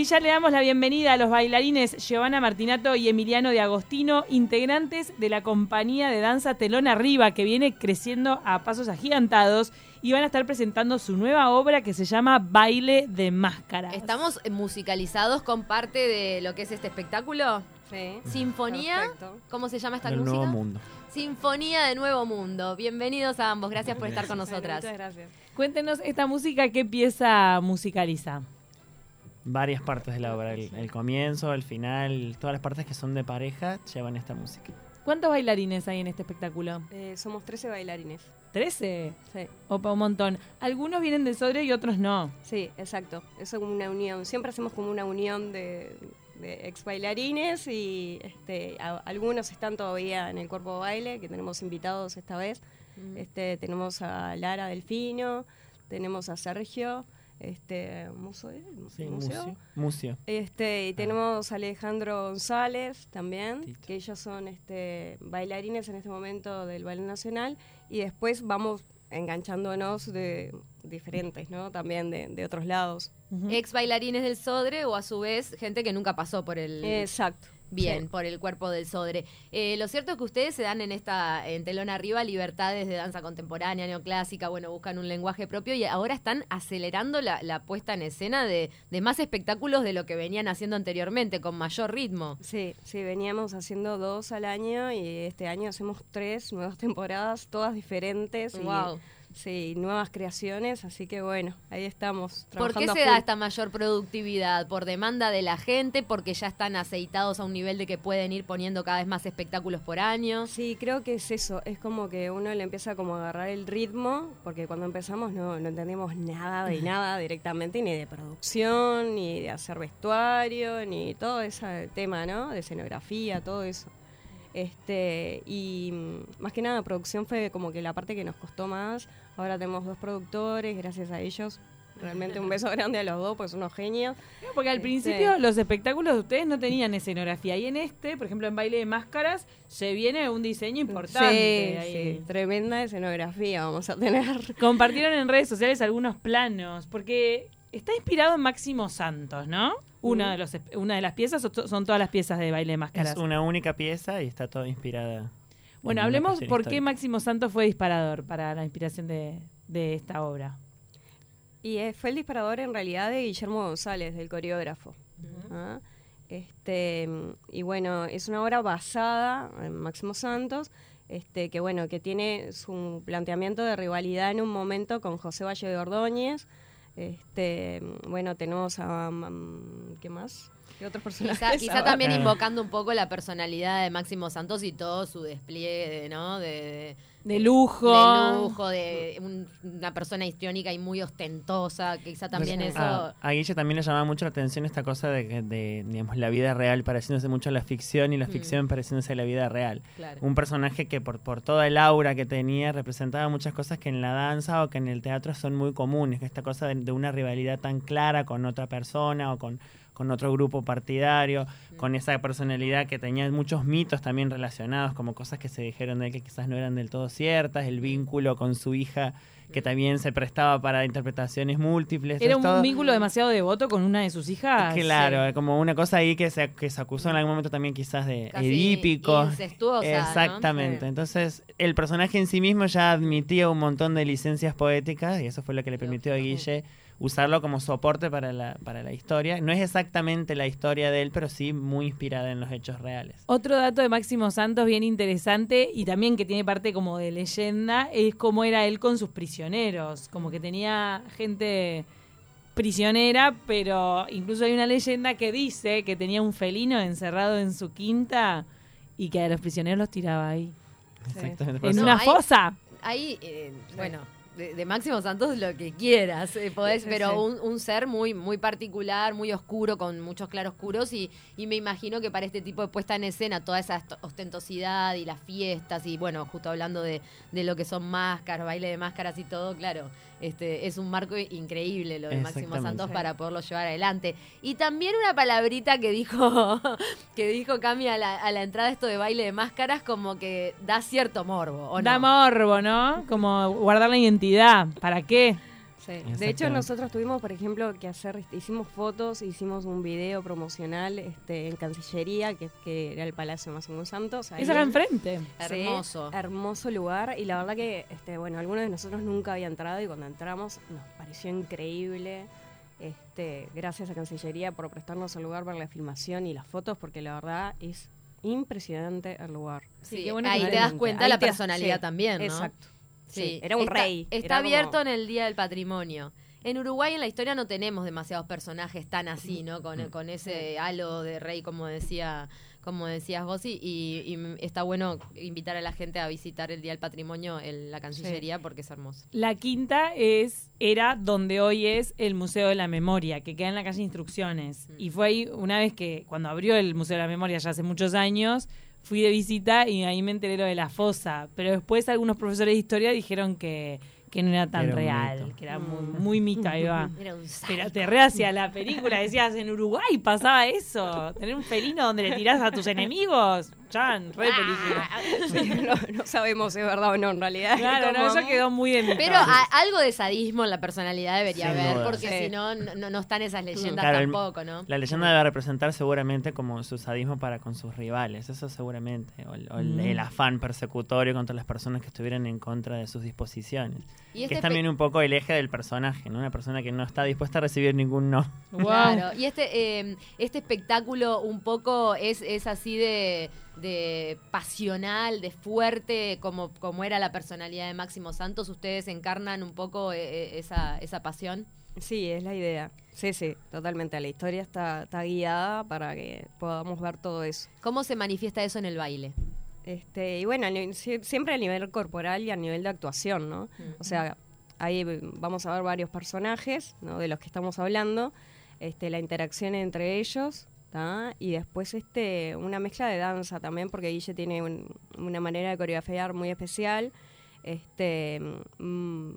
Y ya le damos la bienvenida a los bailarines Giovanna Martinato y Emiliano de Agostino, integrantes de la compañía de danza Telón Arriba, que viene creciendo a pasos agigantados y van a estar presentando su nueva obra que se llama Baile de Máscaras. ¿Estamos musicalizados con parte de lo que es este espectáculo? Sí. Sinfonía. Perfecto. ¿Cómo se llama esta Del música? nuevo mundo. Sinfonía de Nuevo Mundo. Bienvenidos a ambos. Gracias por estar con nosotras. Muchas gracias. Cuéntenos esta música, ¿qué pieza musicaliza? Varias partes de la obra. El, el comienzo, el final, todas las partes que son de pareja llevan esta música. ¿Cuántos bailarines hay en este espectáculo? Eh, somos 13 bailarines. ¿13? Sí. Opa, un montón. Algunos vienen de Sodre y otros no. Sí, exacto. Eso es como una unión. Siempre hacemos como una unión de, de ex bailarines y este, a- algunos están todavía en el cuerpo de baile, que tenemos invitados esta vez. Este, tenemos a Lara Delfino, tenemos a Sergio, este, Muso, ¿eh? Sí, Museo. Mucio. Mucio. Este, y tenemos a Alejandro González también, Tito. que ellos son este, bailarines en este momento del Ballet Nacional, y después vamos enganchándonos de diferentes, ¿no? También de, de otros lados. Ex bailarines del Sodre o a su vez gente que nunca pasó por el. Exacto. Bien, Sí. por el cuerpo del Sodre. Eh, lo cierto es que ustedes se dan en esta, en telón arriba, libertades de danza contemporánea, neoclásica, bueno, buscan un lenguaje propio y ahora están acelerando la, la puesta en escena de, de más espectáculos de lo que venían haciendo anteriormente, con mayor ritmo. Sí, sí, veníamos haciendo dos al año y este año hacemos tres nuevas temporadas, todas diferentes. y, Wow. Sí, nuevas creaciones, así que bueno, ahí estamos. ¿Por qué se da esta mayor productividad? ¿Por demanda de la gente? ¿Porque ya están aceitados a un nivel de que pueden ir poniendo cada vez más espectáculos por año? Sí, creo que es eso, es como que uno le empieza como a agarrar el ritmo, porque cuando empezamos no, no entendemos nada de nada directamente, ni de producción, ni de hacer vestuario, ni todo ese tema, ¿no? De escenografía, todo eso. Este, y mm, más que nada producción fue como que la parte que nos costó más. Ahora tenemos dos productores, gracias a ellos. Realmente un beso grande a los dos, pues unos genios. Porque al Este- principio los espectáculos de ustedes no tenían escenografía. Y en este, por ejemplo, en baile de máscaras, se viene un diseño importante. Sí, ahí. sí, tremenda escenografía vamos a tener. Compartieron en redes sociales algunos planos, porque está inspirado en Máximo Santos, ¿no? Una, de los, esp- una de las piezas o son todas las piezas de baile de máscaras. Es una única pieza y está toda inspirada. Bueno, hablemos por qué. Máximo Santos fue disparador para la inspiración de, de esta obra. Y eh, fue el disparador en realidad de Guillermo González, del coreógrafo. ¿ah? Este, y bueno, es una obra basada en Máximo Santos, este, que bueno, que tiene su planteamiento de rivalidad en un momento con José Valle de Ordóñez. Este, bueno, tenemos a mm, ¿qué más? ¿Qué otros personajes? Quizá, también Claro. invocando un poco la personalidad de Máximo Santos y todo su despliegue, ¿no? De, De lujo. de lujo, de un- una persona histriónica y muy ostentosa. Quizá también Pues, eso. A, a Guille también le llamaba mucho la atención esta cosa de, que- de digamos, la vida real pareciéndose mucho a la ficción y la Mm. ficción pareciéndose a la vida real. Claro. Un personaje que por, por toda el aura que tenía representaba muchas cosas que en la danza o que en el teatro son muy comunes, que esta cosa de, de una rivalidad tan clara con otra persona o con, con otro grupo partidario, con esa personalidad que tenía muchos mitos también relacionados, como cosas que se dijeron de él que quizás no eran del todo ciertas, el vínculo con su hija que también se prestaba para interpretaciones múltiples. Era un todo- vínculo demasiado devoto con una de sus hijas. Claro, como una cosa ahí que se, que se acusó en algún momento también quizás de Casi edípico. Exactamente. Sí. Entonces, el personaje en sí mismo ya admitía un montón de licencias poéticas y eso fue lo que le permitió a Guille usarlo como soporte para la, para la historia. No es exactamente la historia de él, pero sí muy inspirada en los hechos reales. Otro dato de Máximo Santos bien interesante y también que tiene parte como de leyenda es cómo era él con sus prisioneros, como que tenía gente prisionera, pero incluso hay una leyenda que dice que tenía un felino encerrado en su quinta y que a los prisioneros los tiraba ahí. Exactamente. por En una hay- fosa. Ahí, eh, bueno, de, de Máximo Santos lo que quieras, eh, podés, Sí, pero sí. Un, un ser muy, muy particular, muy oscuro, con muchos claroscuros y, y me imagino que para este tipo de puesta en escena, toda esa ostentosidad y las fiestas y bueno, justo hablando de, de lo que son máscaras, baile de máscaras y todo, claro, este es un marco increíble lo de Máximo. Santos para poderlo llevar adelante. Y también una palabrita que dijo, que dijo Cami a la, a la entrada esto de baile de máscaras, como que da cierto morbo, ¿o no? Da morbo, ¿no? Como guardar la identidad. ¿Para qué? Sí. De hecho, nosotros tuvimos, por ejemplo, que hacer, hicimos fotos, hicimos un video promocional este, en Cancillería, que, que era el Palacio Máximo Santos. ahí Es acá en- enfrente. Sí, Hermoso. hermoso lugar. Y la verdad que, este, bueno, algunos de nosotros nunca había entrado y cuando entramos nos pareció increíble. Este, gracias a Cancillería por prestarnos el lugar para la filmación y las fotos, porque la verdad es impresionante el lugar. Sí, Sí, qué bueno que ahí te das cuenta Ahí la personalidad sí, también, ¿no? Exacto. Sí, era un Está- rey. Está era como- abierto en el Día del Patrimonio. En Uruguay en la historia no tenemos demasiados personajes tan así, ¿no? Con, con ese halo de rey, como decía, como decías vos, y, y- y está bueno invitar a la gente a visitar el Día del Patrimonio en la Cancillería porque es hermoso. La quinta es era donde hoy es el Museo de la Memoria, que queda en la calle Instrucciones. Mm. Y fue ahí una vez que, cuando abrió el Museo de la Memoria, ya hace muchos años, fui de visita y ahí me enteré lo de la fosa. Pero después algunos profesores de historia dijeron que, que no era tan Era real, mito. que era Mm. muy, muy mito, ahí va. Era un Pero te re hacia la película, decías, en Uruguay pasaba eso. Tener un felino donde le tirás a tus enemigos. Chan, re película. Sí, no, no sabemos si es verdad o no, en realidad. Claro, no, eso quedó muy mito. Pero a- algo de sadismo en la personalidad debería Sin haber, duda. porque Sí. si no, no, no están esas leyendas Claro, el- tampoco, ¿no? La leyenda debe representar seguramente como su sadismo para con sus rivales, eso seguramente, o, el- o el, Mm. el afán persecutorio contra las personas que estuvieran en contra de sus disposiciones. Y que este es también un poco el eje del personaje, ¿no? Una persona que no está dispuesta a recibir ningún no. Wow. Claro, y este, eh, este espectáculo un poco es, es así de, de pasional, de fuerte, como, como era la personalidad de Máximo Santos. ¿Ustedes encarnan un poco eh, eh, esa, esa pasión? Sí, es la idea. Sí, sí, totalmente. La historia está, está guiada para que podamos ver todo eso. ¿Cómo se manifiesta eso en el baile? Este, y bueno, siempre a nivel corporal y a nivel de actuación, ¿no? O sea, ahí vamos a ver varios personajes, ¿no? De los que estamos hablando, este, la interacción entre ellos, ¿tá? Y después este, una mezcla de danza también, porque Guille tiene un- una manera de coreografiar muy especial. Este, mm,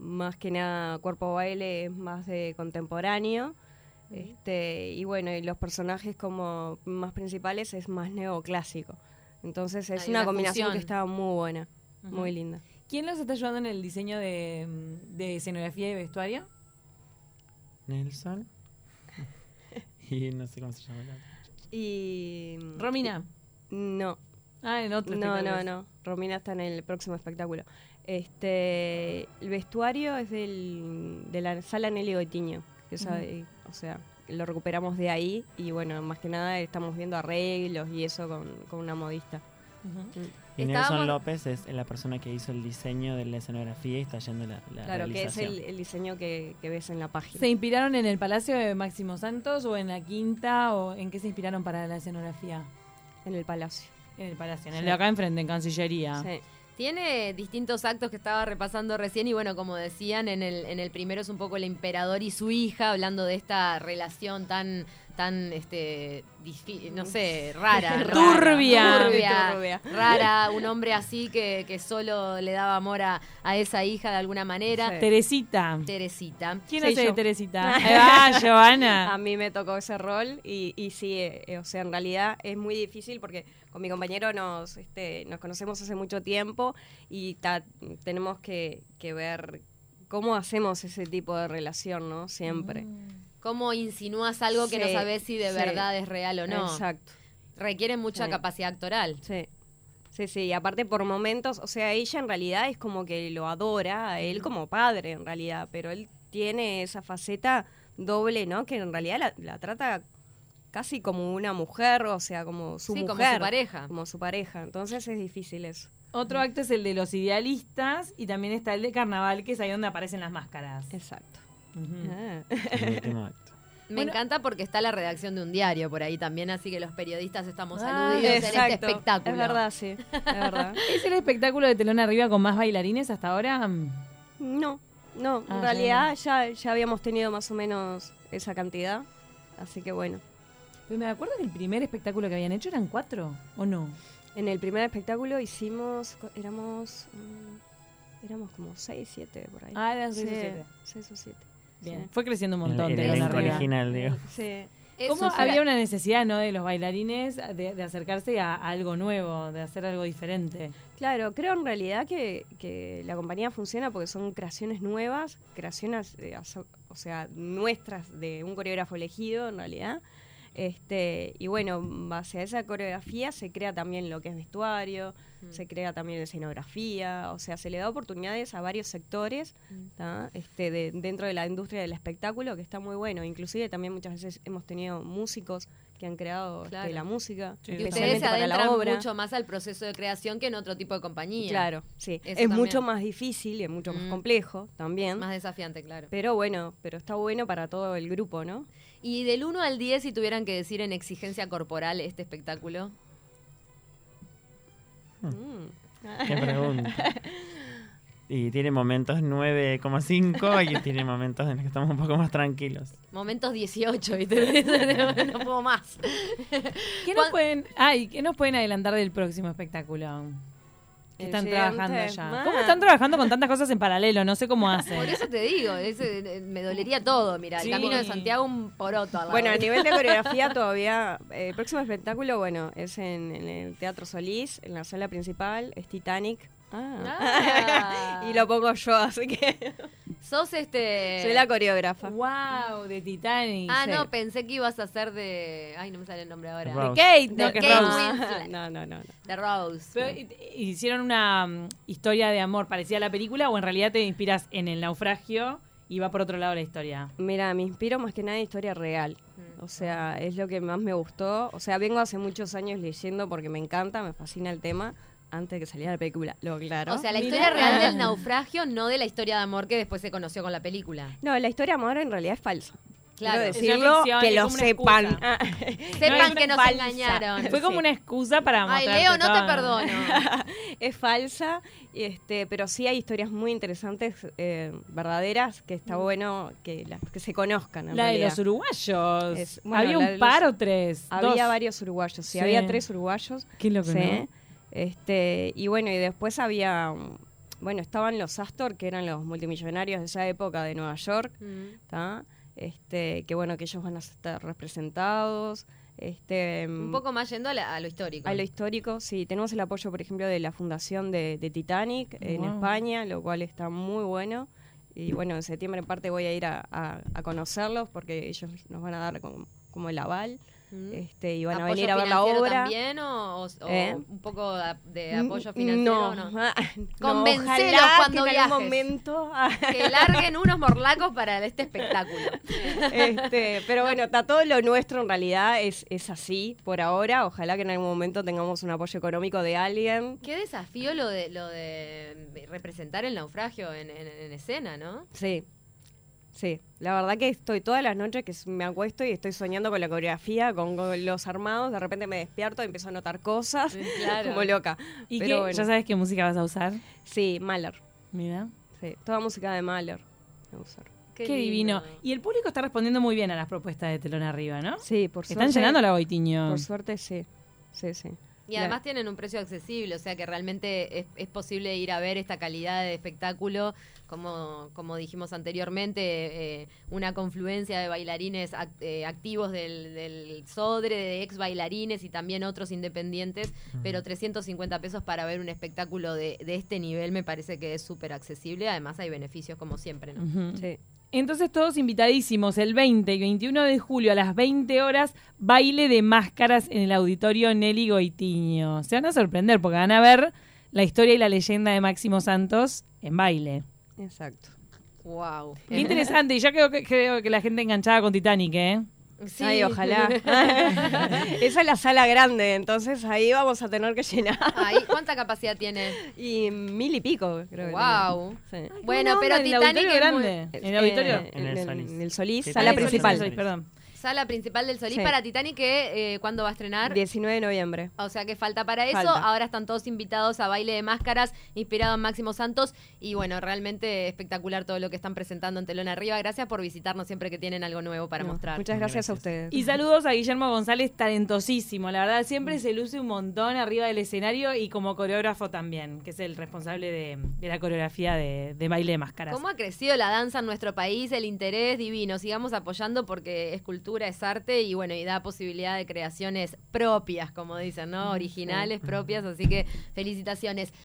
más que nada cuerpo baile es más de contemporáneo. Este, y bueno, y los personajes como más principales es más neoclásico. Entonces es Hay una, una combinación que está muy buena, muy linda. ¿Quién los está ayudando en el diseño de, de escenografía y vestuario? Nelson. y no sé cómo se llama. la otra. Y Romina. no, Ah, en otro no, no, no. Romina está en el próximo espectáculo. Este, el vestuario es del, de la sala Nelly Goitiño, que o sea, lo recuperamos de ahí y bueno, más que nada estamos viendo arreglos y eso con, con una modista. Ujú. Y Estábamos- Nelson López es la persona que hizo el diseño de la escenografía y está yendo la, la Claro, que es el, el diseño que, que ves en la página. ¿Se inspiraron en el Palacio de Máximo Santos o en la Quinta o en qué se inspiraron para la escenografía? En el palacio. En el Palacio, en el Sí. de acá enfrente, en Cancillería. Sí. Tiene distintos actos que estaba repasando recién y bueno, como decían, en el, en el primero es un poco el emperador y su hija, hablando de esta relación tan, tan, este, no sé, rara. rara, Turbia. turbia, Turbia. Rara, un hombre así que, que solo le daba amor a, a esa hija de alguna manera. Sí. Teresita. Teresita. ¿Quién Soy hace de. Teresita? Va, Giovanna. A mí me tocó ese rol y, y sí, eh, eh, o sea, en realidad es muy difícil porque con mi compañero nos, este, nos conocemos hace mucho tiempo y ta- tenemos que, que ver cómo hacemos ese tipo de relación, ¿no? Siempre. ¿Cómo insinúas algo que no sabes si de sí. verdad es real o no? Exacto. Requiere mucha Sí. capacidad actoral. Sí. Sí, sí, y aparte por momentos, o sea, ella en realidad es como que lo adora a él como padre en realidad, pero él tiene esa faceta doble, ¿no? Que en realidad la, la trata casi como una mujer, o sea, como su Sí, mujer. como su pareja. Como su pareja, entonces es difícil eso. Otro acto es el de los idealistas y también está el de carnaval, que es ahí donde aparecen las máscaras. Exacto. Ujú. Ah. El último acto. Me Bueno. encanta porque está la redacción de un diario por ahí también, así que los periodistas estamos Ah, aludidos en este espectáculo. Es verdad, sí. Es verdad. ¿Es el espectáculo de telón arriba con más bailarines hasta ahora? No, no, Ah, en realidad ya, ya habíamos tenido más o menos esa cantidad, así que bueno. Pero me acuerdo que el primer espectáculo que habían hecho eran cuatro, ¿o no? En el primer espectáculo hicimos, éramos, mm, éramos como 6, 7 por ahí. Ah, eran seis o siete. seis o 7. Bien. Fue creciendo un El, montón el elenco arriba. original, digo. Sí. ¿Cómo había una necesidad, no, de los bailarines de, de acercarse a, a algo nuevo, de hacer algo diferente? Claro, creo en realidad que, que la compañía funciona porque son creaciones nuevas, creaciones, eh, o sea, nuestras de un coreógrafo elegido en realidad. Este, y bueno, en base a esa coreografía se crea también lo que es vestuario, se crea también escenografía, o sea, se le da oportunidades a varios sectores este, de- dentro de la industria del espectáculo, que está muy bueno. Inclusive también muchas veces hemos tenido músicos que han creado este, Claro. la música, Sí, Y ustedes especialmente se para la adentran obra. mucho más al proceso de creación que en otro tipo de compañía. Claro, sí. Eso es también. mucho más difícil y es mucho Mm. más complejo también. Más desafiante, claro. Pero bueno, pero está bueno para todo el grupo, ¿no? Y del 1 al 10, si tuvieran que decir en exigencia corporal este espectáculo. Mm. Qué pregunta. Y tiene momentos 9,5 y tiene momentos en los que estamos un poco más tranquilos. Momentos 18, ¿viste? no puedo más. ¿Qué nos, pueden, ay, ¿Qué nos pueden adelantar del próximo espectáculo? Están trabajando ya. más. ¿Cómo están trabajando con tantas cosas en paralelo? No sé cómo hacen. Por eso te digo, es, eh, me dolería todo. Mira, Sí. el camino de Santiago, un poroto. al lado. Bueno, a nivel de coreografía todavía, eh, el próximo espectáculo, bueno, es en, en el Teatro Solís, en la sala principal, es Titanic. Ah. y lo pongo yo, así que Sos este. soy la coreógrafa. Wow, de Titanic. Ah, sí. no, pensé que ibas a hacer de. Ay, no me sale el nombre ahora. Rose. De Kate, De no, que Kate Rose. No, no, no, no. De Rose. Pero, ¿y- y- ¿Hicieron una mm, historia de amor parecida a la película o en realidad te inspiras en el naufragio y va por otro lado la historia? Mira, me inspiro más que nada en historia real. O sea, es lo que más me gustó. O sea, vengo hace muchos años leyendo porque me encanta, me fascina el tema. Antes de que saliera la película, lo claro. O sea, la Mirá. historia real del naufragio, no de la historia de amor que después se conoció con la película. No, la historia de amor en realidad es falsa. Claro. Quiero Es decirlo, ficción, que es lo sepan. Ah, Sepan es que nos falsa. engañaron. Fue como Sí. una excusa para Ay, Leo, no te perdono. es falsa, este, pero sí hay historias muy interesantes, eh, verdaderas, que está bueno que, las que se conozcan. En La de los uruguayos. Es- bueno, ¿Había la un los- par o tres? Había Dos. varios uruguayos, sí, Sí. había tres uruguayos. Qué loco, sí. ¿no? Este, y bueno, y después había, um, bueno, estaban los Astor, que eran los multimillonarios de esa época de Nueva York, Mm. Este, que bueno, que ellos van a estar representados. Este, Un poco más yendo a, la- a lo histórico. A lo histórico, sí. Tenemos el apoyo, por ejemplo, de la fundación de, de Titanic en. España, lo cual está muy bueno. Y bueno, en septiembre en parte voy a ir a, a- a conocerlos porque ellos nos van a dar como, como el aval. Este, y van a ¿Apoyo venir a ver la obra. también o, o- o ¿Eh? un poco de, apoyo financiero? No, o no? ah, no, cuando que en viajes. algún momento. ah, Que larguen unos morlacos para este espectáculo. este, pero bueno, está todo lo nuestro en realidad es, es así por ahora. Ojalá que en algún momento tengamos un apoyo económico de alguien. Qué desafío lo de lo de representar el naufragio en, en- en escena, ¿no? Sí, sí. La verdad que estoy todas las noches que me acuesto y estoy soñando con la coreografía, con, con los armados. De repente me despierto y empiezo a notar cosas claro. como loca. ¿Y Pero qué? bueno. ¿Ya sabes qué música vas a usar? Sí, Mahler. Mira. Sí, toda música de Mahler. voy a usar. Qué, divino. Y el público está respondiendo muy bien a las propuestas de Telón Arriba, ¿no? Sí, por Están suerte. llenando la Goitiño. Por suerte, sí. Sí, sí. Y además tienen un precio accesible, o sea que realmente es, es posible ir a ver esta calidad de espectáculo, como, como dijimos anteriormente, eh, una confluencia de bailarines act- eh, activos del, del Sodre, de ex bailarines y también otros independientes, pero 350 pesos para ver un espectáculo de, de este nivel me parece que es súper accesible, además hay beneficios como siempre, ¿no? Sí. Entonces todos invitadísimos el 20 y 21 de julio a las 20 horas, baile de máscaras en el auditorio Nelly Goitiño. Se van a sorprender porque van a ver la historia y la leyenda de Máximo Santos en baile. Exacto. Wow. Qué interesante, y ya creo que, creo que la gente enganchada con Titanic, ¿eh? Sí. Ay, ojalá. Esa es la sala grande, entonces ahí vamos a tener que llenar. Ahí, ¿Cuánta capacidad tiene? Y mil y pico, creo que Wow. tiene. Sí. Bueno, pero onda, en el Titanic auditorio es muy- grande. En el auditorio. Eh, En el Solís. en el Solís, sala principal. Solís, perdón. Sala principal del Solís Sí. para Titanic, que eh, ¿cuándo va a estrenar? 19 de noviembre. O sea que falta para eso. Falta. Ahora están todos invitados a baile de máscaras, inspirado en Máximo Santos. Y bueno, realmente espectacular todo lo que están presentando en Telón Arriba. Gracias por visitarnos siempre que tienen algo nuevo para No, mostrar. Muchas gracias, a ustedes. Y saludos a Guillermo González, talentosísimo. La verdad, siempre se luce un montón arriba del escenario y como coreógrafo también, que es el responsable de, de la coreografía de, de baile de máscaras. ¿Cómo ha crecido la danza en nuestro país? El interés divino. Sigamos apoyando porque es cultura es arte y bueno, y da posibilidad de creaciones propias, como dicen, ¿no? Originales, propias, así que felicitaciones.